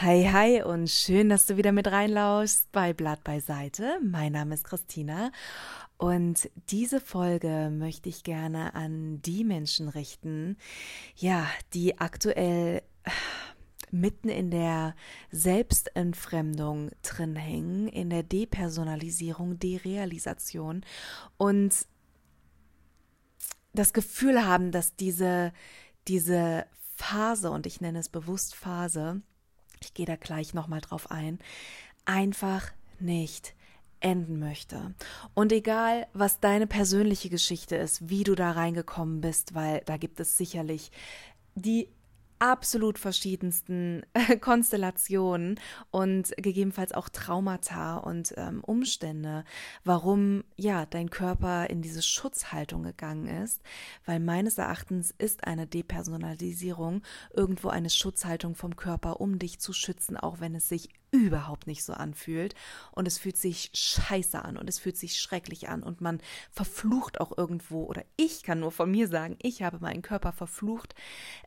Hi, hi und schön, dass du wieder mit reinlauschst bei Blatt beiseite. Mein Name ist Christina und diese Folge möchte ich gerne an die Menschen richten, ja, die aktuell mitten in der Selbstentfremdung drin hängen, in der Depersonalisierung, Derealisation und das Gefühl haben, dass diese, diese Phase, und ich nenne es bewusst Phase, ich gehe da gleich nochmal drauf ein, einfach nicht enden möchte. Und egal, was deine persönliche Geschichte ist, wie du da reingekommen bist, weil da gibt es sicherlich die absolut verschiedensten Konstellationen und gegebenenfalls auch Traumata und ähm, Umstände, warum ja dein Körper in diese Schutzhaltung gegangen ist, weil meines Erachtens ist eine Depersonalisierung irgendwo eine Schutzhaltung vom Körper, um dich zu schützen, auch wenn es sich überhaupt nicht so anfühlt. Und es fühlt sich scheiße an und es fühlt sich schrecklich an. Und man verflucht auch irgendwo oder ich kann nur von mir sagen, ich habe meinen Körper verflucht,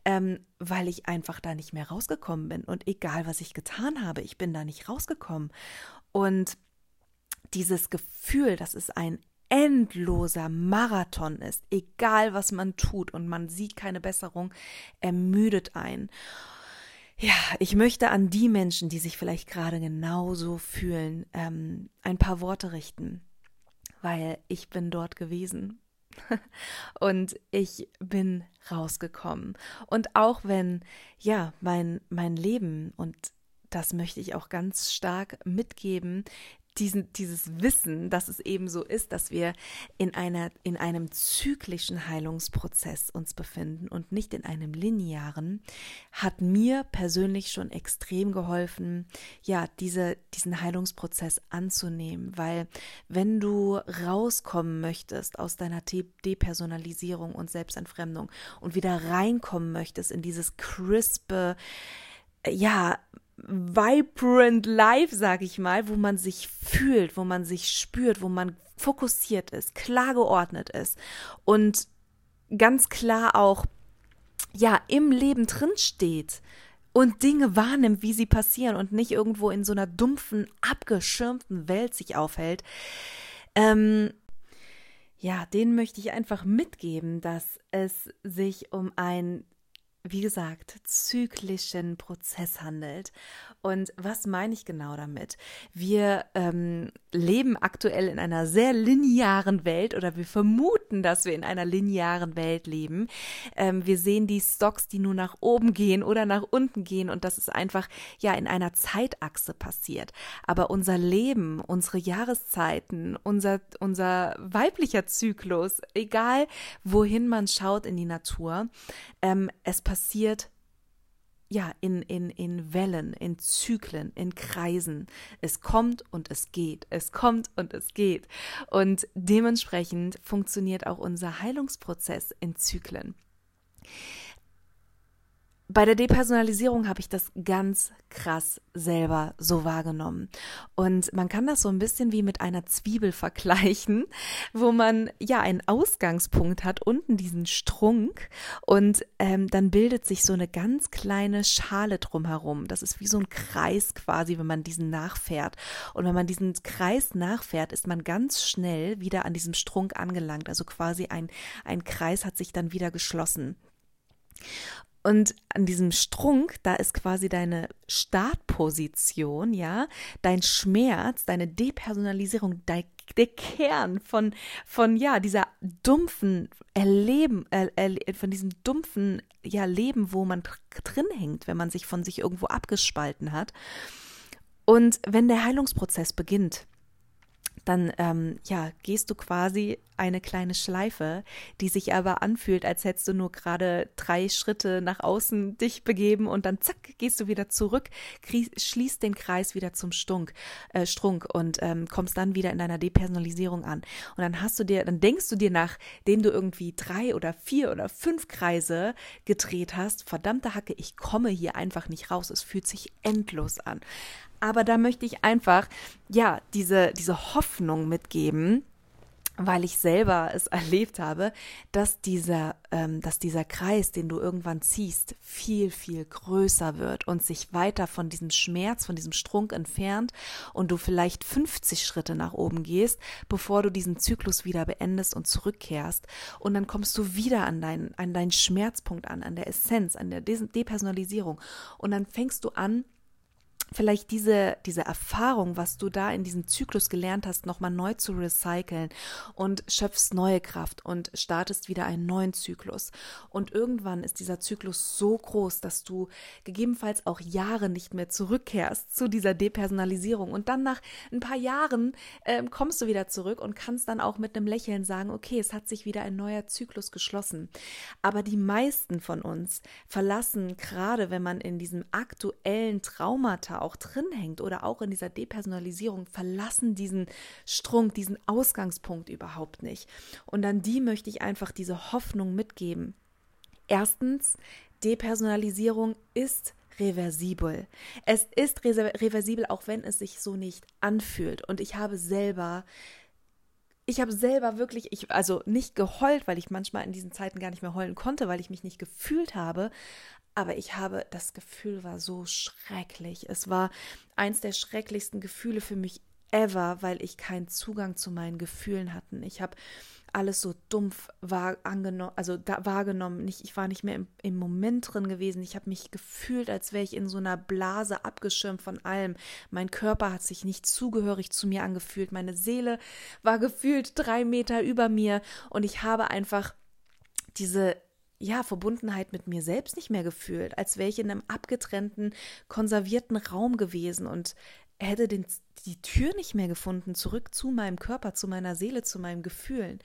ähm, weil ich einfach da nicht mehr rausgekommen bin. Und egal was ich getan habe, ich bin da nicht rausgekommen. Und dieses Gefühl, dass es ein endloser Marathon ist, egal was man tut und man sieht keine Besserung, ermüdet ein. Ja, ich möchte an die Menschen, die sich vielleicht gerade genauso fühlen, ähm, ein paar Worte richten, weil ich bin dort gewesen und ich bin rausgekommen. Und auch wenn, ja, mein, mein Leben, und das möchte ich auch ganz stark mitgeben, diesen, dieses Wissen, dass es eben so ist, dass wir in einer, in einem zyklischen Heilungsprozess uns befinden und nicht in einem linearen, hat mir persönlich schon extrem geholfen, ja, diese, diesen Heilungsprozess anzunehmen, weil wenn du rauskommen möchtest aus deiner Depersonalisierung und Selbstentfremdung und wieder reinkommen möchtest in dieses crispe, ja, vibrant life, sag ich mal, wo man sich fühlt, wo man sich spürt, wo man fokussiert ist, klar geordnet ist und ganz klar auch ja im Leben drin steht und Dinge wahrnimmt, wie sie passieren und nicht irgendwo in so einer dumpfen, abgeschirmten Welt sich aufhält. Ähm, ja, denen möchte ich einfach mitgeben, dass es sich um ein wie gesagt, zyklischen Prozess handelt. Und was meine ich genau damit? Wir ähm, leben aktuell in einer sehr linearen Welt oder wir vermuten, dass wir in einer linearen Welt leben. Ähm, wir sehen die Stocks, die nur nach oben gehen oder nach unten gehen und das ist einfach ja in einer Zeitachse passiert. Aber unser Leben, unsere Jahreszeiten, unser, unser weiblicher Zyklus, egal wohin man schaut in die Natur, ähm, es passiert ja, in, in, in Wellen, in Zyklen, in Kreisen. Es kommt und es geht. Es kommt und es geht. Und dementsprechend funktioniert auch unser Heilungsprozess in Zyklen. Bei der Depersonalisierung habe ich das ganz krass selber so wahrgenommen. Und man kann das so ein bisschen wie mit einer Zwiebel vergleichen, wo man ja einen Ausgangspunkt hat, unten diesen Strunk und ähm, dann bildet sich so eine ganz kleine Schale drumherum. Das ist wie so ein Kreis quasi, wenn man diesen nachfährt. Und wenn man diesen Kreis nachfährt, ist man ganz schnell wieder an diesem Strunk angelangt. Also quasi ein, ein Kreis hat sich dann wieder geschlossen. Und an diesem Strunk, da ist quasi deine Startposition, ja, dein Schmerz, deine Depersonalisierung, dein, der Kern von, von, ja, dieser dumpfen Erleben, äh, von diesem dumpfen, ja, Leben, wo man drin hängt, wenn man sich von sich irgendwo abgespalten hat. Und wenn der Heilungsprozess beginnt, dann ähm, ja, gehst du quasi eine kleine Schleife, die sich aber anfühlt, als hättest du nur gerade drei Schritte nach außen dich begeben und dann zack, gehst du wieder zurück, schließt den Kreis wieder zum Stunk, äh, Strunk und ähm, kommst dann wieder in deiner Depersonalisierung an. Und dann hast du dir, dann denkst du dir, nachdem du irgendwie drei oder vier oder fünf Kreise gedreht hast, verdammte Hacke, ich komme hier einfach nicht raus. Es fühlt sich endlos an. Aber da möchte ich einfach, ja, diese, diese Hoffnung mitgeben, weil ich selber es erlebt habe, dass dieser, ähm, dass dieser Kreis, den du irgendwann ziehst, viel, viel größer wird und sich weiter von diesem Schmerz, von diesem Strunk entfernt und du vielleicht 50 Schritte nach oben gehst, bevor du diesen Zyklus wieder beendest und zurückkehrst. Und dann kommst du wieder an deinen, an deinen Schmerzpunkt an, an der Essenz, an der Depersonalisierung. Und dann fängst du an, vielleicht diese, diese Erfahrung, was du da in diesem Zyklus gelernt hast, nochmal neu zu recyceln und schöpfst neue Kraft und startest wieder einen neuen Zyklus. Und irgendwann ist dieser Zyklus so groß, dass du gegebenenfalls auch Jahre nicht mehr zurückkehrst zu dieser Depersonalisierung. Und dann nach ein paar Jahren äh, kommst du wieder zurück und kannst dann auch mit einem Lächeln sagen, okay, es hat sich wieder ein neuer Zyklus geschlossen. Aber die meisten von uns verlassen, gerade wenn man in diesem aktuellen Traumata auch drin hängt oder auch in dieser Depersonalisierung, verlassen diesen Strunk, diesen Ausgangspunkt überhaupt nicht. Und an die möchte ich einfach diese Hoffnung mitgeben. Erstens, Depersonalisierung ist reversibel. Es ist reversibel, auch wenn es sich so nicht anfühlt. Und ich habe selber ich habe selber wirklich, ich, also nicht geheult, weil ich manchmal in diesen Zeiten gar nicht mehr heulen konnte, weil ich mich nicht gefühlt habe, aber ich habe, das Gefühl war so schrecklich. Es war eins der schrecklichsten Gefühle für mich ever, weil ich keinen Zugang zu meinen Gefühlen hatte. Ich habe alles so dumpf war angenommen, also da wahrgenommen. Nicht, ich war nicht mehr im, im Moment drin gewesen. Ich habe mich gefühlt, als wäre ich in so einer Blase abgeschirmt von allem. Mein Körper hat sich nicht zugehörig zu mir angefühlt. Meine Seele war gefühlt drei Meter über mir und ich habe einfach diese ja, Verbundenheit mit mir selbst nicht mehr gefühlt, als wäre ich in einem abgetrennten, konservierten Raum gewesen und hätte den, die Tür nicht mehr gefunden, zurück zu meinem Körper, zu meiner Seele, zu meinen Gefühlen.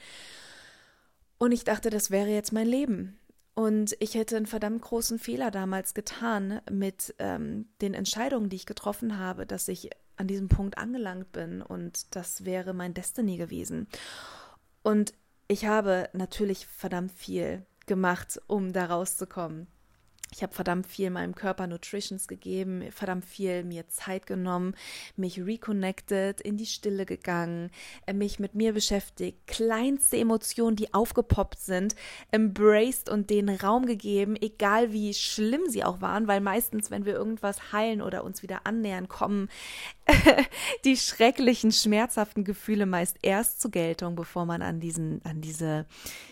Und ich dachte, das wäre jetzt mein Leben. Und ich hätte einen verdammt großen Fehler damals getan mit ähm, den Entscheidungen, die ich getroffen habe, dass ich an diesem Punkt angelangt bin und das wäre mein Destiny gewesen. Und ich habe natürlich verdammt viel gemacht, um da rauszukommen. Ich habe verdammt viel meinem Körper Nutritions gegeben, verdammt viel mir Zeit genommen, mich reconnected, in die Stille gegangen, äh, mich mit mir beschäftigt, kleinste Emotionen, die aufgepoppt sind, embraced und denen Raum gegeben, egal wie schlimm sie auch waren, weil meistens, wenn wir irgendwas heilen oder uns wieder annähern, kommen die schrecklichen, schmerzhaften Gefühle meist erst zur Geltung, bevor man an diesen, an diese,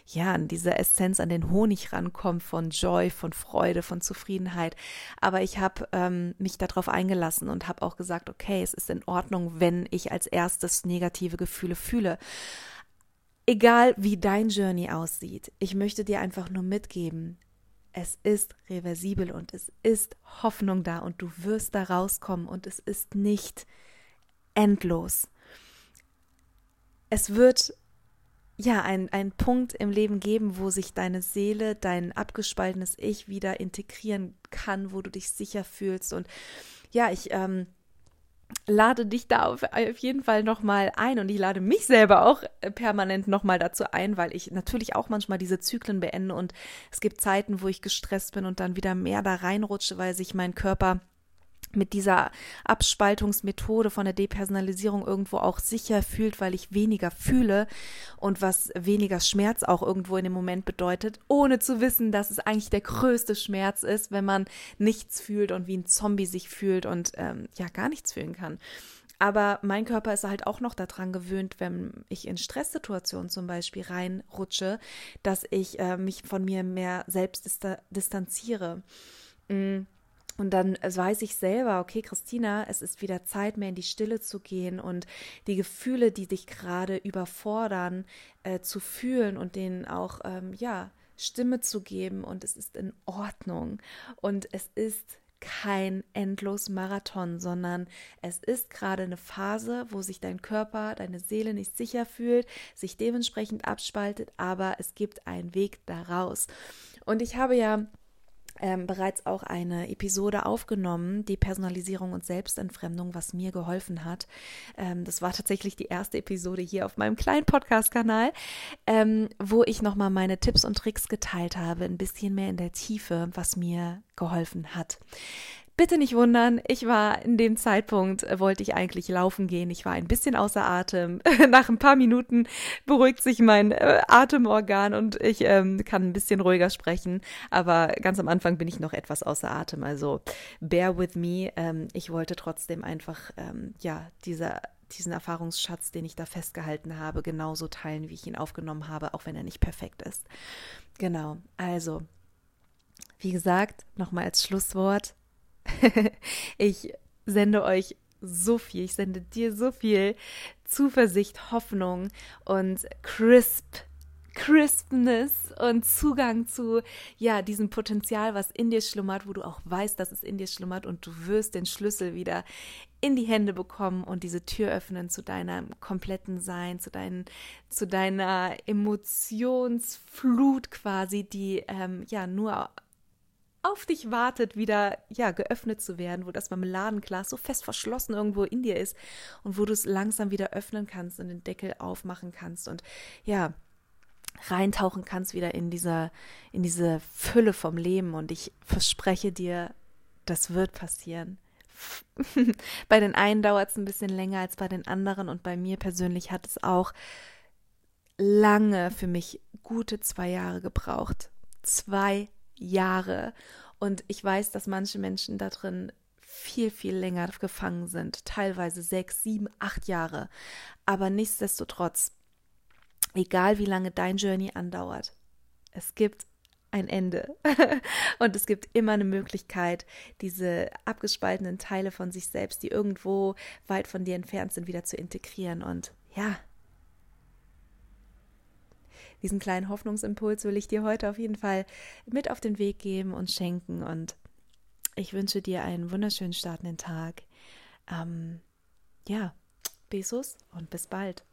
ja, an diese Essenz, an den Honig rankommt von Joy, von Freude, von Zufriedenheit. Aber ich habe ähm, mich darauf eingelassen und habe auch gesagt, okay, es ist in Ordnung, wenn ich als erstes negative Gefühle fühle. Egal wie dein Journey aussieht, ich möchte dir einfach nur mitgeben, es ist reversibel und es ist Hoffnung da und du wirst da rauskommen und es ist nicht endlos. Es wird ja ein, ein Punkt im Leben geben, wo sich deine Seele, dein abgespaltenes Ich wieder integrieren kann, wo du dich sicher fühlst. Und ja, ich ähm, lade dich da auf, auf jeden Fall nochmal ein und ich lade mich selber auch äh, permanent nochmal dazu ein, weil ich natürlich auch manchmal diese Zyklen beende und es gibt Zeiten, wo ich gestresst bin und dann wieder mehr da reinrutsche, weil sich mein Körper mit dieser Abspaltungsmethode von der Depersonalisierung irgendwo auch sicher fühlt, weil ich weniger fühle und was weniger Schmerz auch irgendwo in dem Moment bedeutet, ohne zu wissen, dass es eigentlich der größte Schmerz ist, wenn man nichts fühlt und wie ein Zombie sich fühlt und ähm, ja gar nichts fühlen kann. Aber mein Körper ist halt auch noch daran gewöhnt, wenn ich in Stresssituationen zum Beispiel reinrutsche, dass ich äh, mich von mir mehr selbst distanziere. Mhm und dann weiß ich selber, okay, Christina, es ist wieder Zeit, mehr in die Stille zu gehen und die Gefühle, die dich gerade überfordern, äh, zu fühlen und denen auch, ähm, ja, Stimme zu geben. Und es ist in Ordnung. Und es ist kein endlos Marathon, sondern es ist gerade eine Phase, wo sich dein Körper, deine Seele nicht sicher fühlt, sich dementsprechend abspaltet, aber es gibt einen Weg daraus. Und ich habe ja ähm, bereits auch eine Episode aufgenommen, die Personalisierung und Selbstentfremdung, was mir geholfen hat. Ähm, das war tatsächlich die erste Episode hier auf meinem kleinen Podcast-Kanal, ähm, wo ich nochmal meine Tipps und Tricks geteilt habe, ein bisschen mehr in der Tiefe, was mir geholfen hat. Bitte nicht wundern, ich war in dem Zeitpunkt, äh, wollte ich eigentlich laufen gehen. Ich war ein bisschen außer Atem. Nach ein paar Minuten beruhigt sich mein äh, Atemorgan und ich ähm, kann ein bisschen ruhiger sprechen. Aber ganz am Anfang bin ich noch etwas außer Atem. Also bear with me. Ähm, ich wollte trotzdem einfach, ähm, ja, dieser diesen Erfahrungsschatz, den ich da festgehalten habe, genauso teilen, wie ich ihn aufgenommen habe, auch wenn er nicht perfekt ist. Genau, also, wie gesagt, nochmal als Schlusswort, ich sende euch so viel, ich sende dir so viel Zuversicht, Hoffnung und crisp Crispness und Zugang zu ja diesem Potenzial, was in dir schlummert, wo du auch weißt, dass es in dir schlummert und du wirst den Schlüssel wieder in die Hände bekommen und diese Tür öffnen zu deinem kompletten Sein, zu deinen, zu deiner Emotionsflut quasi, die ähm, ja nur auf dich wartet, wieder ja geöffnet zu werden, wo das Marmeladenglas so fest verschlossen irgendwo in dir ist und wo du es langsam wieder öffnen kannst und den Deckel aufmachen kannst und ja reintauchen kannst wieder in dieser in diese Fülle vom Leben und ich verspreche dir, das wird passieren. bei den einen dauert es ein bisschen länger als bei den anderen und bei mir persönlich hat es auch lange für mich gute zwei Jahre gebraucht. Zwei Jahre. Und ich weiß, dass manche Menschen da drin viel, viel länger gefangen sind, teilweise sechs, sieben, acht Jahre. Aber nichtsdestotrotz, egal wie lange dein Journey andauert, es gibt ein Ende. und es gibt immer eine Möglichkeit, diese abgespaltenen Teile von sich selbst, die irgendwo weit von dir entfernt sind, wieder zu integrieren. Und ja, diesen kleinen Hoffnungsimpuls will ich dir heute auf jeden Fall mit auf den Weg geben und schenken. Und ich wünsche dir einen wunderschönen startenden Tag. Ähm, ja, Besos und bis bald.